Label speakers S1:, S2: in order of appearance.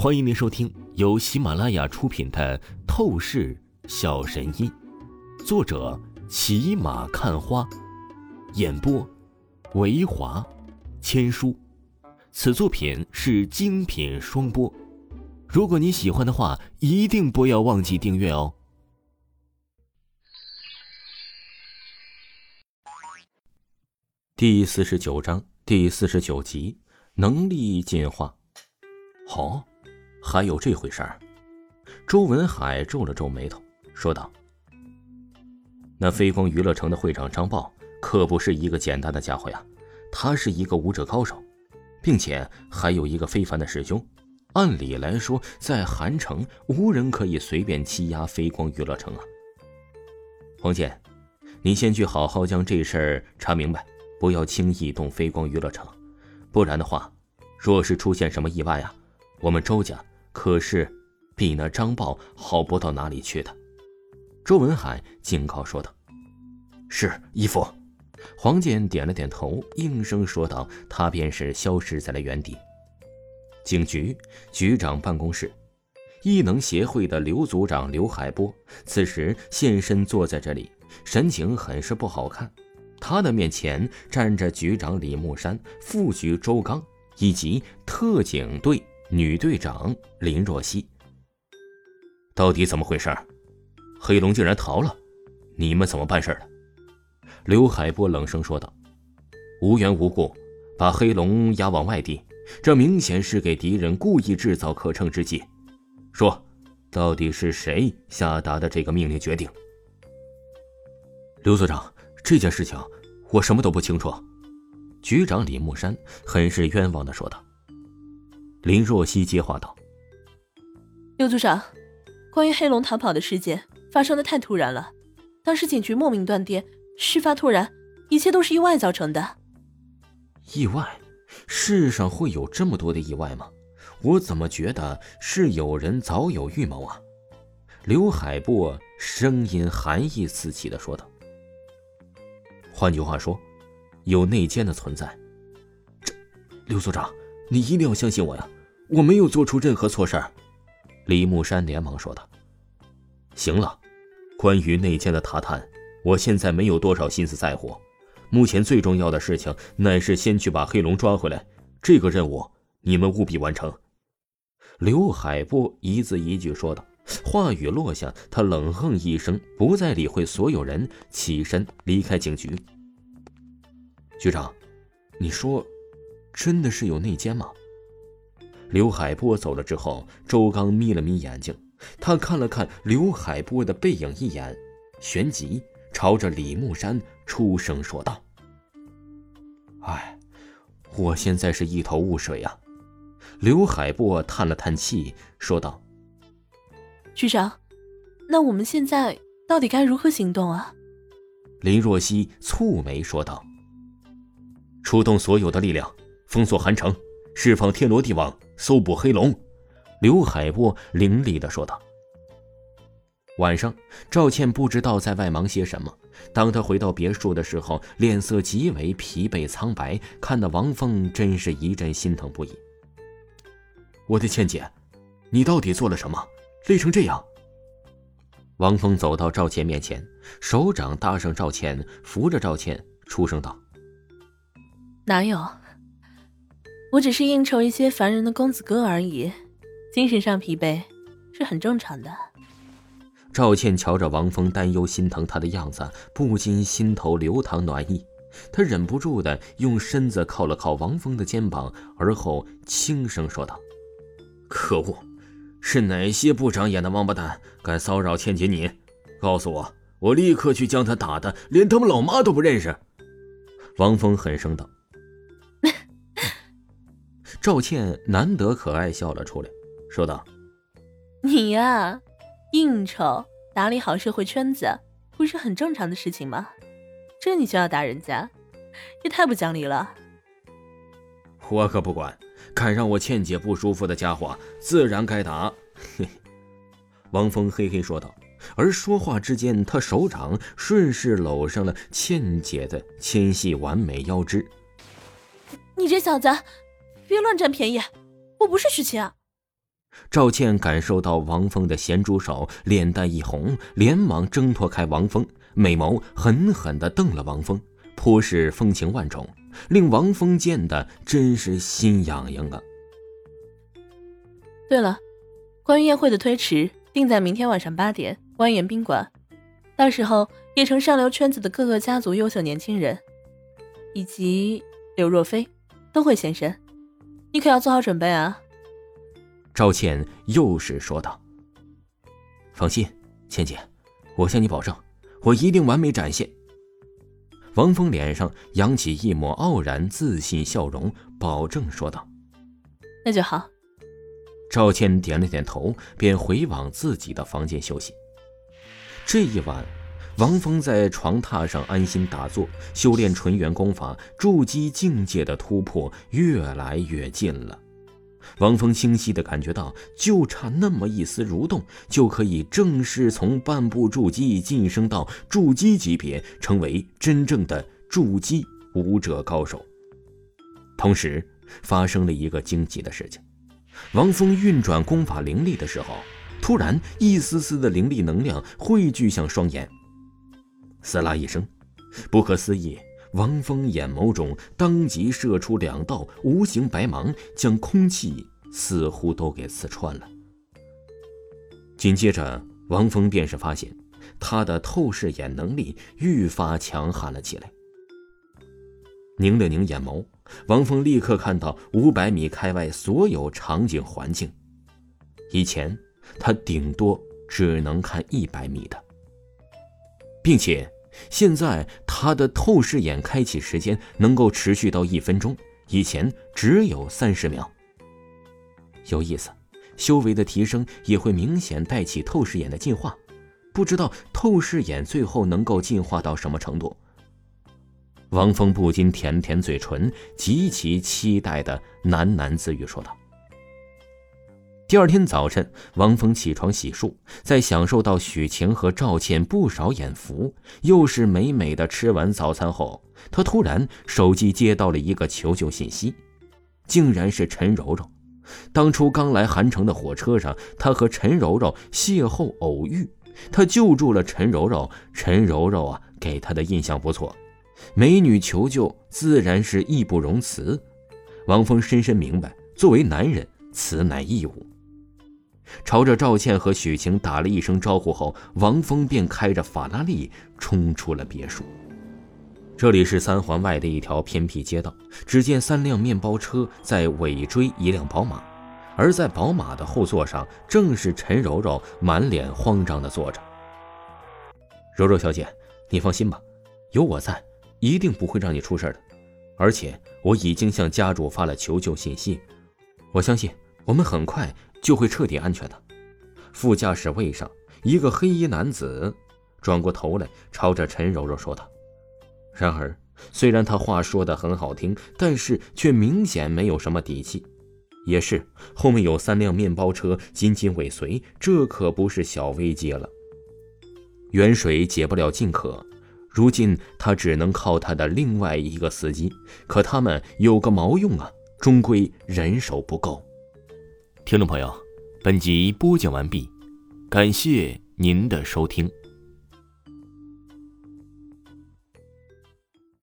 S1: 欢迎您收听由喜马拉雅出品的《透视小神医》，作者骑马看花，演播维华千书。此作品是精品双播。如果你喜欢的话，一定不要忘记订阅哦。第四十九章第四十九集：能力进化。好。还有这回事儿，周文海皱了皱眉头，说道：“那飞光娱乐城的会长张豹可不是一个简单的家伙呀，他是一个武者高手，并且还有一个非凡的师兄。按理来说，在韩城无人可以随便欺压飞光娱乐城啊。”黄健，你先去好好将这事儿查明白，不要轻易动飞光娱乐城，不然的话，若是出现什么意外啊，我们周家。可是，比那张豹好不到哪里去的。周文海警告说道：“
S2: 是义父。”
S1: 黄健点了点头，应声说道：“他便是消失在了原地。”警局局长办公室，异能协会的刘组长刘海波此时现身坐在这里，神情很是不好看。他的面前站着局长李木山、副局周刚以及特警队。女队长林若曦，到底怎么回事？黑龙竟然逃了，你们怎么办事的？刘海波冷声说道：“无缘无故把黑龙押往外地，这明显是给敌人故意制造可乘之机。说，到底是谁下达的这个命令决定？”
S2: 刘组长，这件事情我什么都不清楚。
S1: 局长李木山很是冤枉的说道。林若曦接话道：“
S3: 刘组长，关于黑龙逃跑的事件发生的太突然了，当时警局莫名断电，事发突然，一切都是意外造成的。
S1: 意外？世上会有这么多的意外吗？我怎么觉得是有人早有预谋啊？”刘海波声音寒意四起的说道：“
S2: 换句话说，有内奸的存在。这，刘组长。”你一定要相信我呀！我没有做出任何错事儿。”
S1: 李木山连忙说道。
S2: “行了，关于内奸的塔探，我现在没有多少心思在乎。目前最重要的事情乃是先去把黑龙抓回来。这个任务你们务必完成。”
S1: 刘海波一字一句说道。话语落下，他冷哼一声，不再理会所有人，起身离开警局。
S2: 局长，你说？真的是有内奸吗？
S1: 刘海波走了之后，周刚眯了眯眼睛，他看了看刘海波的背影一眼，旋即朝着李木山出声说道：“
S2: 哎，我现在是一头雾水啊。”
S1: 刘海波叹了叹气，说道：“
S3: 局长，那我们现在到底该如何行动啊？”
S1: 林若曦蹙眉说道：“
S2: 出动所有的力量。”封锁韩城，释放天罗地网，搜捕黑龙。
S1: 刘海波凌厉的说道。晚上，赵倩不知道在外忙些什么。当他回到别墅的时候，脸色极为疲惫苍白，看得王峰真是一阵心疼不已。
S2: 我的倩姐，你到底做了什么，累成这样？
S1: 王峰走到赵倩面前，手掌搭上赵倩，扶着赵倩，出声道：“
S3: 哪有？”我只是应酬一些凡人的公子哥而已，精神上疲惫是很正常的。
S1: 赵倩瞧着王峰担忧心疼她的样子，不禁心头流淌暖意。她忍不住的用身子靠了靠王峰的肩膀，而后轻声说道：“
S2: 可恶，是哪些不长眼的王八蛋敢骚扰倩姐你？告诉我，我立刻去将他打的连他们老妈都不认识。”
S1: 王峰狠声道。赵倩难得可爱笑了出来，说道：“
S3: 你呀，应酬打理好社会圈子，不是很正常的事情吗？这你就要打人家，也太不讲理了。”
S2: 我可不管，敢让我倩姐不舒服的家伙，自然该打。嘿，
S1: 王峰嘿嘿说道，而说话之间，他手掌顺势搂上了倩姐的纤细完美腰肢。
S3: 你这小子！别乱占便宜，我不是许晴。
S1: 赵倩感受到王峰的咸猪手，脸蛋一红，连忙挣脱开王峰，美眸狠狠地瞪了王峰，颇是风情万种，令王峰见的真是心痒痒啊。
S3: 对了，关于宴会的推迟，定在明天晚上八点，湾园宾馆。到时候，叶城上流圈子的各个家族优秀年轻人，以及刘若飞，都会现身，你可要做好准备啊。
S1: 赵倩又是说道：“
S2: 放心，倩姐，我向你保证，我一定完美展现。”
S1: 王峰脸上扬起一抹傲然自信笑容，保证说道：“
S3: 那就好。”
S1: 赵倩点了点头，便回往自己的房间休息。这一晚，王峰在床榻上安心打坐，修炼纯元功法，筑基境界的突破越来越近了。王峰清晰地感觉到，就差那么一丝蠕动，就可以正式从半步筑基晋升到筑基级别，成为真正的筑基武者高手。同时，发生了一个惊奇的事情：王峰运转功法灵力的时候，突然一丝丝的灵力能量汇聚向双眼。撕拉一声，不可思议。王峰眼眸中当即射出两道无形白芒，将空气似乎都给刺穿了。紧接着，王峰便是发现他的透视眼能力愈发强悍了起来。拧了拧眼眸，王峰立刻看到五百米开外所有场景环境。以前他顶多只能看一百米的，并且。现在他的透视眼开启时间能够持续到一分钟，以前只有三十秒。有意思，修为的提升也会明显带起透视眼的进化。不知道透视眼最后能够进化到什么程度？王峰不禁舔舔嘴唇，极其期待的喃喃自语说道。第二天早晨，王峰起床洗漱，在享受到许晴和赵倩不少眼福，又是美美的吃完早餐后，他突然手机接到了一个求救信息，竟然是陈柔柔。当初刚来韩城的火车上，他和陈柔柔邂逅偶遇，他救助了陈柔柔，陈柔柔啊给他的印象不错，美女求救自然是义不容辞。王峰深深明白，作为男人，此乃义务。朝着赵倩和许晴打了一声招呼后，王峰便开着法拉利冲出了别墅。这里是三环外的一条偏僻街道。只见三辆面包车在尾追一辆宝马，而在宝马的后座上正是陈柔柔，满脸慌张地坐着。柔柔小姐，你放心吧，有我在，一定不会让你出事的。而且我已经向家主发了求救信息，我相信我们很快。就会彻底安全的。副驾驶位上，一个黑衣男子转过头来，朝着陈柔柔说道。然而，虽然他话说的很好听，但是却明显没有什么底气。也是，后面有三辆面包车紧紧尾随，这可不是小危机了。远水解不了近渴，如今他只能靠他的另外一个司机。可他们有个毛用啊？终归人手不够。
S2: 听众朋友，本集播讲完毕，感谢您的收听。